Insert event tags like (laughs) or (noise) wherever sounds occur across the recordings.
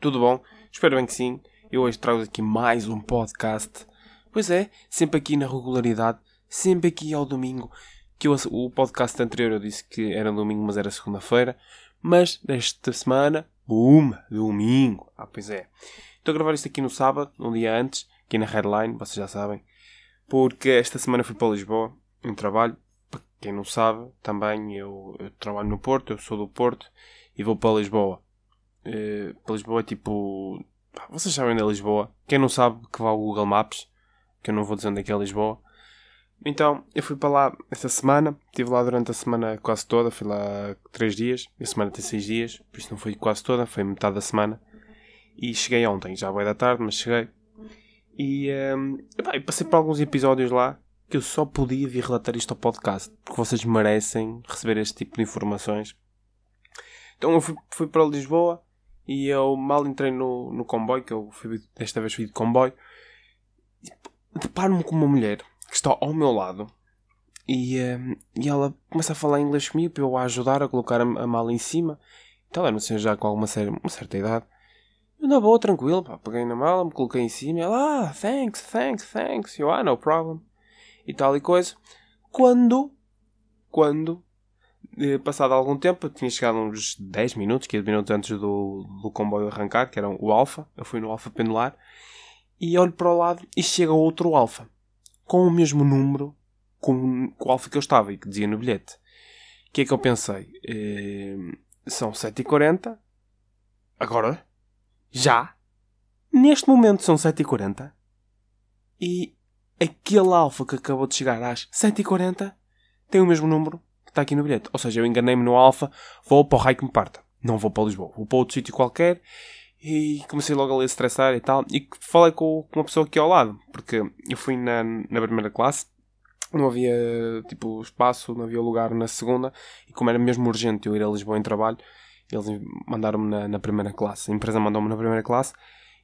Tudo bom? Espero bem que sim. Eu hoje trago aqui mais um podcast. Pois é, sempre aqui na regularidade, sempre aqui ao domingo. Que eu, o podcast anterior eu disse que era domingo, mas era segunda-feira. Mas desta semana, boom, domingo. Ah, pois é. Estou a gravar isto aqui no sábado, um dia antes, aqui na Headline, vocês já sabem. Porque esta semana fui para Lisboa, em trabalho. Para quem não sabe, também eu, eu trabalho no Porto, eu sou do Porto e vou para Lisboa. Uh, para Lisboa é tipo. Vocês sabem onde é Lisboa? Quem não sabe que vá ao Google Maps, que eu não vou dizer onde é que é Lisboa. Então, eu fui para lá esta semana, estive lá durante a semana quase toda, fui lá 3 dias, a semana tem 6 dias, por isso não foi quase toda, foi metade da semana. E cheguei ontem, já vai da tarde, mas cheguei. E, um, eu passei por alguns episódios lá que eu só podia vir relatar isto ao podcast, porque vocês merecem receber este tipo de informações. Então eu fui, fui para Lisboa e eu mal entrei no, no comboio, que eu fui, desta vez fui de comboio, deparo-me com uma mulher que está ao meu lado e, um, e ela começa a falar inglês comigo para eu a ajudar a colocar a, a mala em cima. Então era uma senhora já com alguma uma certa idade. Eu na boa, tranquilo, pá, peguei na mala, me coloquei em cima e ela, ah, thanks, thanks, thanks. Eu, ah, no problem. E tal e coisa. Quando, quando, passado algum tempo, tinha chegado uns 10 minutos, 15 minutos antes do, do comboio arrancar, que era o Alfa. Eu fui no Alfa pendular. E olho para o lado e chega outro Alfa. Com o mesmo número com, com o Alfa que eu estava e que dizia no bilhete. O que é que eu pensei? Eh, são 7h40. Agora? Já? Neste momento são 7h40. E aquele alfa que acabou de chegar às 7h40 tem o mesmo número que está aqui no bilhete. Ou seja, eu enganei-me no alfa, vou para o raio que me parta. Não vou para Lisboa, vou para outro sítio qualquer. E comecei logo a estressar e tal. E falei com, uma pessoa aqui ao lado, porque eu fui na, na primeira classe, não havia tipo espaço, não havia lugar na segunda, e como era mesmo urgente eu ir a Lisboa em trabalho, eles mandaram-me na, na, primeira classe. A empresa mandou-me na primeira classe.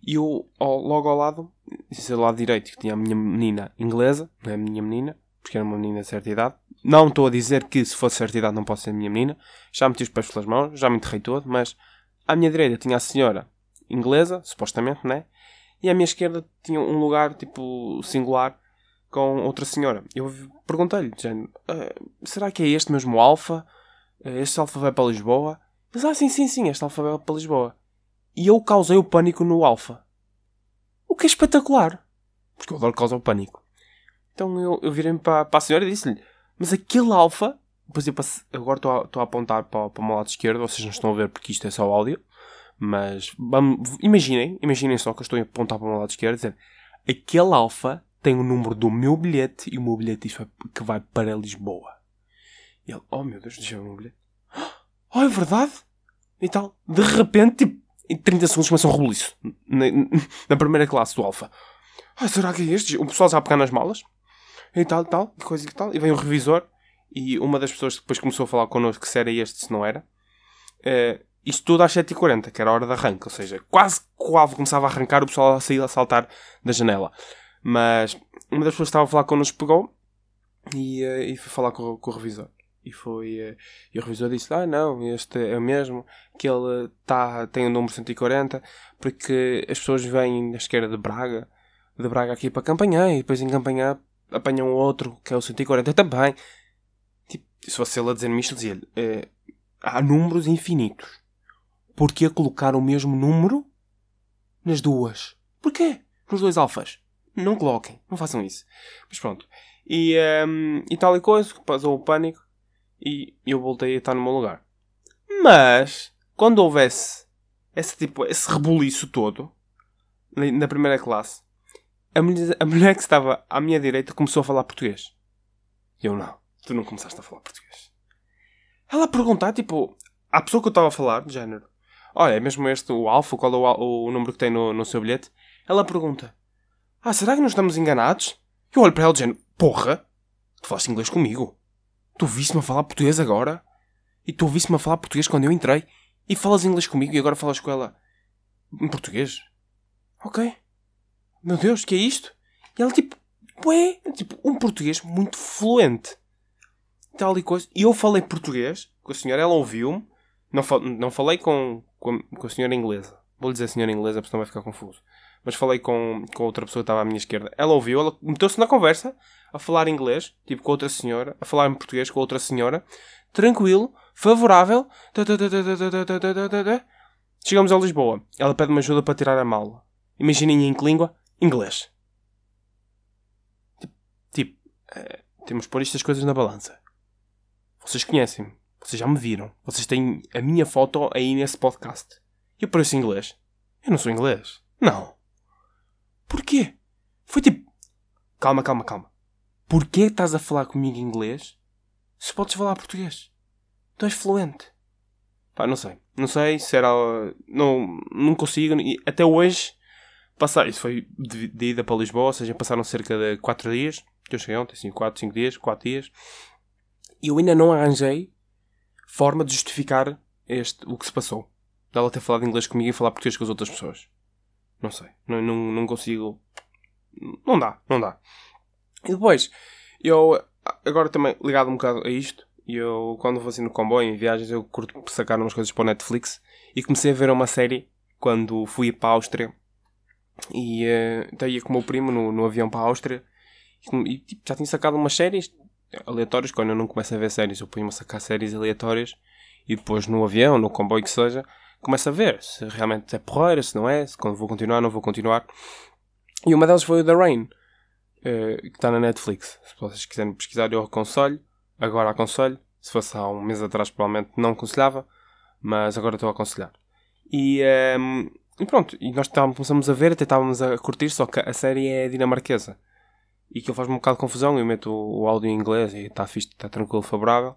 E eu, ao, logo ao lado, esse lado direito, que tinha a minha menina inglesa, não é a minha menina, porque era uma menina de certa idade. Não estou a dizer que se fosse certa idade não posso ser a minha menina. Já meti os pés pelas mãos, já me enterrei todo, mas à minha direita tinha a senhora inglesa, supostamente, né? E à minha esquerda tinha um lugar, tipo, singular, com outra senhora. Eu perguntei-lhe, uh, será que é este mesmo alfa? Uh, este alfa vai para Lisboa? Mas, ah, sim, sim, sim, este alfa vai para Lisboa. E eu causei o pânico no alfa. O que é espetacular. Porque eu adoro causar o pânico. Então eu, eu virei-me para, para a senhora e disse-lhe: Mas aquele alfa. Eu passe, agora estou a, a apontar para, para o meu lado esquerdo. Vocês não estão a ver porque isto é só áudio. Mas vamos, imaginem, imaginem só que eu estou a apontar para o meu lado esquerdo dizer: Aquele alfa tem o número do meu bilhete e o meu bilhete diz que vai para Lisboa. E ele: Oh meu Deus, deixa eu ver o meu bilhete. Oh, é verdade? E tal. De repente, tipo, em 30 segundos começa um rebuliço. Na, na primeira classe do Alfa. Ah, será que é este? O pessoal já a pegar nas malas. E tal, tal, e coisa e tal. E vem o revisor. E uma das pessoas que depois começou a falar connosco se era este, se não era. Uh, isto tudo às 7h40, que era a hora de arranque. Ou seja, quase que o alvo começava a arrancar, o pessoal a sair a saltar da janela. Mas uma das pessoas que estava a falar connosco pegou e, uh, e foi falar com, com o revisor. E foi. Uh, e o revisor disse: Ah, não, este é o mesmo, que ele tá, tem o número 140, porque as pessoas vêm na esquerda de Braga, de Braga aqui para Campanhã, e depois em Campanhã apanham outro, que é o 140 também. Tipo, se fosse ele a dizer-me isto, dizia-lhe: eh, Há números infinitos. Porquê colocar o mesmo número nas duas? Porquê? Nos dois alfas? Não coloquem, não façam isso. Mas pronto. E, um, ehm, e tal e coisa, passou o pânico e eu voltei a estar no meu lugar. Mas, quando houvesse esse, tipo, esse rebuliço todo, na primeira classe, a mulher, a mulher que estava à minha direita começou a falar português. Eu, não, tu não começaste a falar português. Ela perguntar, tipo, à pessoa que eu estava a falar, de género, olha, é mesmo este o alfa, qual é o, o número que tem no, no seu bilhete? Ela pergunta, ah, será que nós estamos enganados? Eu olho para ela de género, porra, tu falaste inglês comigo. Tu viste-me a falar português agora? E tu ouviste-me a falar português quando eu entrei? E falas inglês comigo e agora falas com ela em português? Ok. Meu Deus, que é isto? E ela tipo, ué, tipo, um português muito fluente. Tal e coisa. E eu falei português com a senhora, ela ouviu-me. Não, fal não falei com, com, com a senhora inglesa. Vou dizer senhora inglesa, porque senão vai ficar confuso. Mas falei com, com outra pessoa que estava à minha esquerda. Ela ouviu, ela meteu-se na conversa, a falar inglês, tipo com outra senhora, a falar em português com outra senhora, tranquilo, favorável. Chegamos a Lisboa. Ela pede-me ajuda para tirar a mala. Imaginem em que língua? Inglês. Tipo, é, temos de pôr estas coisas na balança. Vocês conhecem-me. Vocês já me viram. Vocês têm a minha foto aí nesse podcast. Eu pareço inglês. Eu não sou inglês. Não. Porquê? Foi tipo. Calma, calma, calma. Porquê estás a falar comigo em inglês se podes falar português? Tu és fluente. Pá, não sei. Não sei se era. Não, não consigo. Até hoje. Passar. Isso foi de, de ida para Lisboa, ou seja, passaram cerca de 4 dias. Eu cheguei ontem, assim, 4, 5 dias, 4 dias. E eu ainda não arranjei forma de justificar este, o que se passou. Dela ter falado inglês comigo e falar português com as outras pessoas. Não sei. Não, não, não consigo. Não dá, não dá. E depois, eu, agora também ligado um bocado a isto, eu, quando vou assim no comboio, em viagens, eu curto sacar umas coisas para o Netflix e comecei a ver uma série quando fui para a Áustria e uh, ia com o meu primo no, no avião para a Áustria e, tipo, já tinha sacado umas séries aleatórias. Quando eu não começo a ver séries, eu ponho-me a sacar séries aleatórias e depois no avião, no comboio que seja, começo a ver se realmente é porreira, se não é, se vou continuar, não vou continuar. E uma delas foi o The Rain, uh, que está na Netflix. Se vocês quiserem pesquisar, eu aconselho. Agora aconselho. Se fosse há um mês atrás, provavelmente não aconselhava. Mas agora estou a aconselhar. E, ehm, e pronto, e nós começamos a ver, até estávamos a curtir, só que a série é dinamarquesa. E aquilo faz-me um bocado de confusão. Eu meto o, o áudio em inglês e está fixe, está tranquilo, favorável.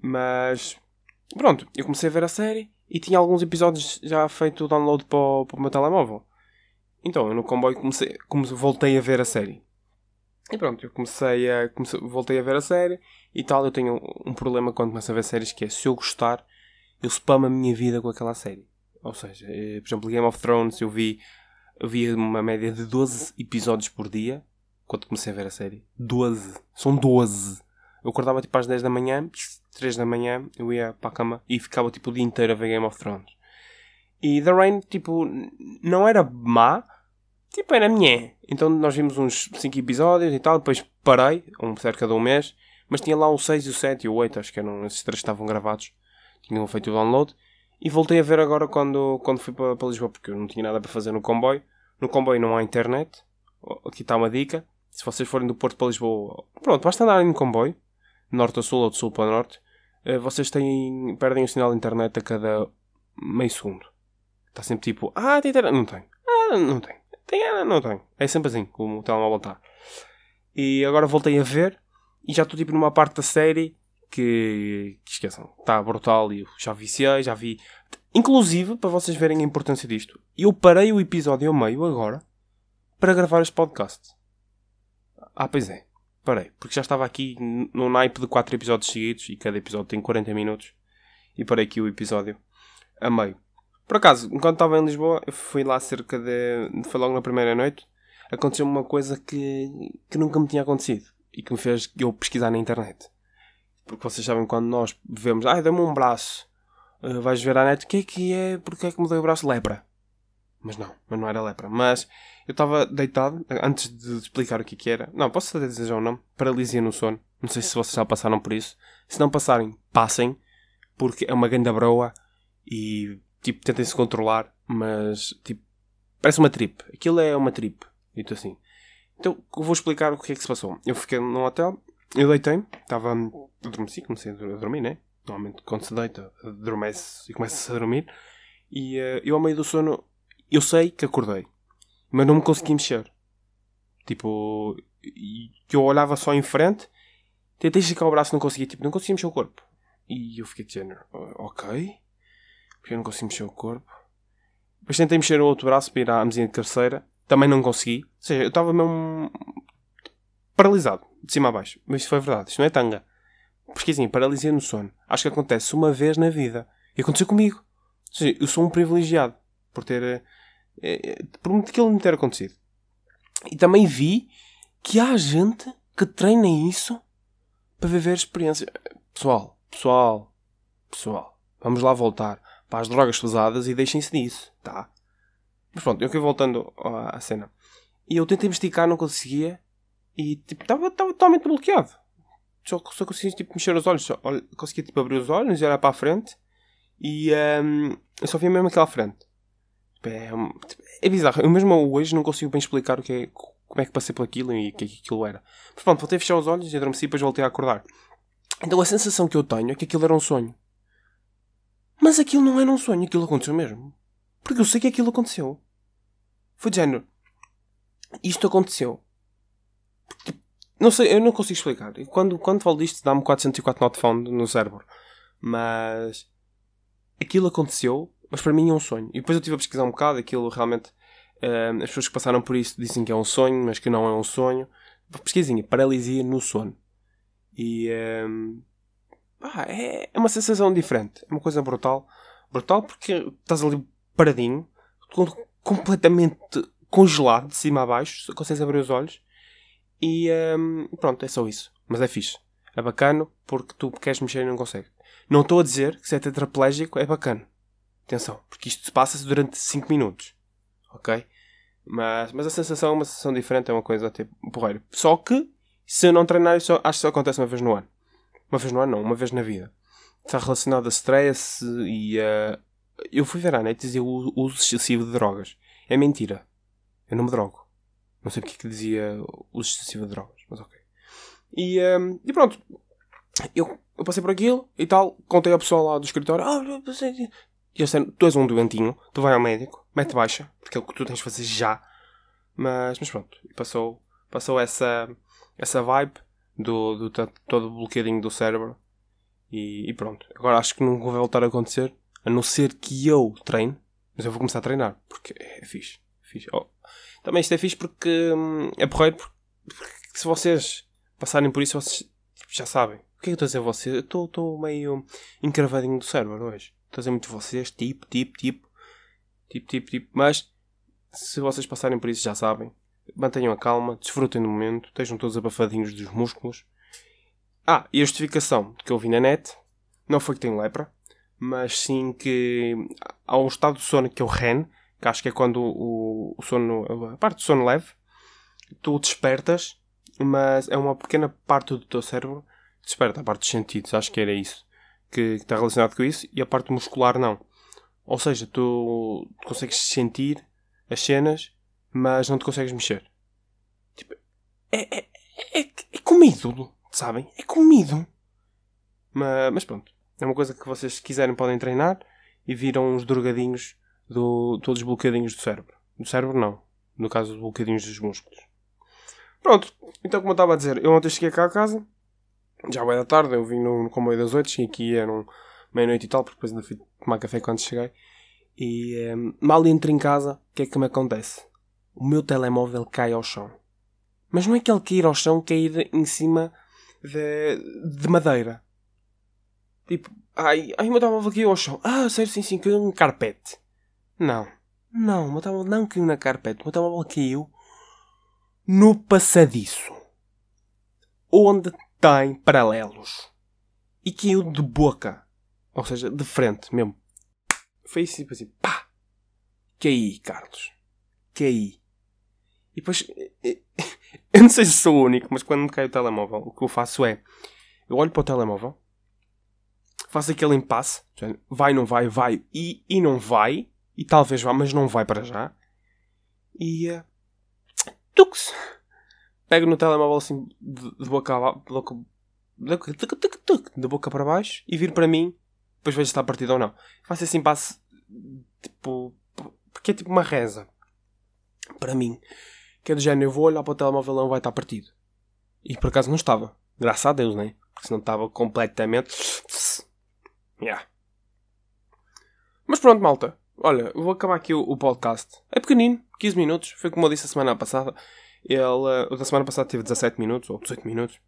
Mas pronto, eu comecei a ver a série e tinha alguns episódios já feito o download para o, para o meu telemóvel. Então eu no comboio comecei, comecei, voltei a ver a série. E pronto, eu comecei a. Comecei, voltei a ver a série e tal. Eu tenho um, um problema quando começo a ver séries que é se eu gostar, eu spamo a minha vida com aquela série. Ou seja, eh, por exemplo, Game of Thrones eu vi, eu vi uma média de 12 episódios por dia quando comecei a ver a série. 12. São 12. Eu acordava tipo às 10 da manhã, 3 da manhã, eu ia para a cama e ficava tipo o dia inteiro a ver Game of Thrones. E The Rain, tipo, não era má, tipo, era minha. Então nós vimos uns 5 episódios e tal, depois parei, um, cerca de um mês, mas tinha lá o 6, o 7 e o 8, acho que eram, esses três estavam gravados, tinham feito o download. E voltei a ver agora quando, quando fui para, para Lisboa, porque eu não tinha nada para fazer no comboio. No comboio não há internet. Aqui está uma dica. Se vocês forem do Porto para Lisboa, pronto, basta andarem no comboio norte a sul ou de sul para norte, eh, vocês têm, perdem o sinal de internet a cada meio segundo. Está sempre tipo, ah, tem internet. Não tem. Ah, não tem. Tem, ah, não tem. É sempre assim, como o telemóvel está. E agora voltei a ver e já estou tipo numa parte da série que, que esqueçam, está brutal e já viciei, já vi. Inclusive, para vocês verem a importância disto, eu parei o episódio ao meio agora para gravar este podcast. Ah, pois é parei, porque já estava aqui no naipe de 4 episódios seguidos e cada episódio tem 40 minutos e parei aqui o episódio a meio. Por acaso, enquanto estava em Lisboa, eu fui lá cerca de. Foi logo na primeira noite. Aconteceu uma coisa que, que nunca me tinha acontecido e que me fez eu pesquisar na internet. Porque vocês sabem quando nós vemos, ai, dá-me um braço, uh, vais ver a net, o que é que é, porque é que me deu o braço? Lepra. Mas não, mas não era lepra. Mas eu estava deitado, antes de explicar o que, que era. Não, posso até dizer o nome? Paralisia no sono. Não sei se vocês já passaram por isso. Se não passarem, passem, porque é uma ganda broa e, tipo, tentem se controlar, mas, tipo, parece uma trip. Aquilo é uma trip. Dito assim. Então, vou explicar o que é que se passou. Eu fiquei num hotel, eu deitei, estava. Adormeci, comecei a dormir, né? Normalmente, quando se deita, adormece e começa-se a dormir. E uh, eu, ao meio do sono, eu sei que acordei mas não me consegui mexer. Tipo, eu olhava só em frente, tentei esticar o braço não conseguia, tipo, não conseguia mexer o corpo. E eu fiquei de género, ok, porque eu não consigo mexer o corpo. Depois tentei mexer o outro braço para ir à mesinha de cabeceira, também não consegui. Ou seja, eu estava mesmo paralisado, de cima a baixo. Mas isso foi verdade, isto não é tanga. Porque assim, paralisia no sono, acho que acontece uma vez na vida. E aconteceu comigo. Ou seja, eu sou um privilegiado por ter é, é, prometo que ele não ter acontecido. E também vi que há gente que treina isso para viver a experiência. Pessoal, pessoal, pessoal, vamos lá voltar. para as drogas pesadas e deixem-se disso, tá? Mas pronto, eu fui voltando à cena. E eu tentei me esticar, não conseguia. E tipo, estava totalmente bloqueado. Só, só conseguia tipo, mexer os olhos. Só, conseguia tipo, abrir os olhos e olhar para a frente. E um, eu só via mesmo aquela frente. Tipo, é, tipo, é bizarro. Eu mesmo hoje não consigo bem explicar o que é, como é que passei por aquilo e o que é que aquilo era. Mas pronto, voltei a fechar os olhos e adormeci e depois voltei a acordar. Então a sensação que eu tenho é que aquilo era um sonho. Mas aquilo não era um sonho, aquilo aconteceu mesmo. Porque eu sei que aquilo aconteceu. Foi de género. Isto aconteceu. Não sei, eu não consigo explicar. Quando, quando falo disto, dá-me 404 not found no cérebro. Mas. Aquilo aconteceu, mas para mim é um sonho. E depois eu estive a pesquisar um bocado, aquilo realmente. Uh, as pessoas que passaram por isso dizem que é um sonho, mas que não é um sonho. Pesquisem, paralisia no sono. E. Um, ah, é, é uma sensação diferente. É uma coisa brutal. Brutal porque estás ali paradinho, completamente congelado de cima a baixo, consegues abrir os olhos e um, pronto, é só isso. Mas é fixe. É bacana porque tu queres mexer e não consegues. Não estou a dizer que se é tetraplégico é bacana. Atenção, porque isto se passa durante 5 minutos. Ok? Mas, mas a sensação é uma sensação diferente, é uma coisa tipo porreiro. Só que, se eu não treinar, isso acho que só acontece uma vez no ano. Uma vez no ano, não, uma vez na vida. Está relacionado a stress e a. Eu fui ver à net dizia o uso excessivo de drogas. É mentira. Eu não me drogo. Não sei porque é que dizia uso excessivo de drogas, mas ok. E, um, e pronto. Eu, eu, passei por aquilo e tal. Contei ao pessoal lá do escritório. Ah, passei. E eles disseram, tu és um doentinho, tu vai ao médico, mete baixa, porque é o que tu tens de fazer já. Mas, mas pronto, passou, passou essa, essa vibe do, do, do todo bloqueadinho do cérebro. E, e, pronto. Agora acho que não vai voltar a acontecer, a não ser que eu treine. Mas eu vou começar a treinar, porque é fixe. É fixe. Oh, também isto é fixe porque hum, é porreiro, porque, se vocês passarem por isso, vocês já sabem. O que é que eu estou a dizer a vocês? Eu estou meio encravadinho do cérebro hoje. Estou a dizer muito vocês, tipo, tipo, tipo, tipo, tipo, tipo. Mas se vocês passarem por isso, já sabem. Mantenham a calma, desfrutem do momento, estejam todos abafadinhos dos músculos. Ah, e a justificação que eu vi na net não foi que tenho lepra, mas sim que há um estado de sono que é o REN, que acho que é quando o, o sono, a parte do sono leve, tu despertas, mas é uma pequena parte do teu cérebro que desperta, a parte dos sentidos, acho que era isso, que, está relacionado com isso, e a parte muscular não. Ou seja, tu, consegues sentir as cenas, mas não te consegues mexer. Tipo, é, é, é, é comido, sabem? É comido. Mas, mas pronto, é uma coisa que vocês, se quiserem, podem treinar e viram uns drogadinhos do, todos bloqueadinhos do cérebro. Do cérebro, não. No caso, dos bloqueadinhos dos músculos. Pronto, então, como eu estava a dizer, eu ontem cheguei cá a casa, já da tarde, eu vim no, no comboio das 8, cheguei aqui, eram meia-noite e tal, porque depois ainda fui tomar café quando cheguei. E um, mal entro em casa, o que é que me acontece? O meu telemóvel cai ao chão. Mas não é que ele cair ao chão, cair em cima de, de madeira. Tipo, ai, ai, meu telemóvel caiu ao chão. Ah, sério, sim, sim, caiu um carpete. Não. Não, o meu telemóvel não caiu na carpete. O meu telemóvel caiu no passadiço. Onde tem paralelos. E caiu de boca. Ou seja, de frente mesmo. Foi assim, tipo assim, pá! Caí, Carlos. Caí. E depois, (laughs) eu não sei se sou o único, mas quando me cai o telemóvel, o que eu faço é, eu olho para o telemóvel, faço aquele impasse, vai, não vai, vai e, e não vai, e talvez vá, mas não vai para já. E. Uh, tux! Pego no telemóvel assim de, de boca a de boca para baixo e viro para mim. Depois vejo se está partido ou não. Faço assim passo tipo. Porque é tipo uma reza. Para mim. Que é do género, eu vou olhar para o telemóvel e não vai estar partido. E por acaso não estava. Graças a Deus, né? Porque senão estava completamente. (sniffs) Yeah. Mas pronto, malta. Olha, vou acabar aqui o, o, podcast. É pequenino, 15 minutos. Foi como eu disse a semana passada. Ele, o da semana passada teve 17 minutos, ou 18 minutos.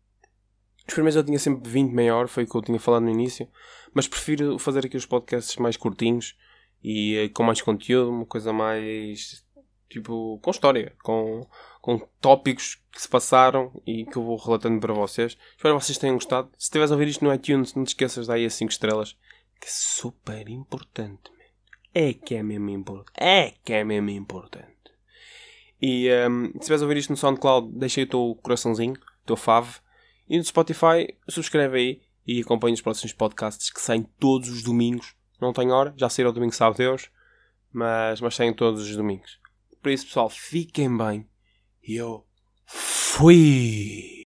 Os primeiros eu tinha sempre 20 maior, foi o que eu tinha falado no início. Mas prefiro fazer aqui os podcasts mais curtinhos e uh, com mais conteúdo, uma coisa mais. tipo, com história, com, com tópicos que se passaram e que eu vou relatando para vocês. Espero que vocês tenham gostado. Se estiveres a ouvir isto no iTunes, não te esqueças de dar aí as 5 estrelas, que é super importante, É que é mesmo importante. É que é mesmo importante. E um, se estiveres a ouvir isto no SoundCloud, deixa aí o teu coraçãozinho, o teu fave. E no Spotify, subscreve aí e acompanhe os próximos podcasts que saem todos os domingos. Não tenho hora, já saíram domingo, sabe Deus, mas, mas saem todos os domingos. Por isso, pessoal, fiquem bem. E eu fui!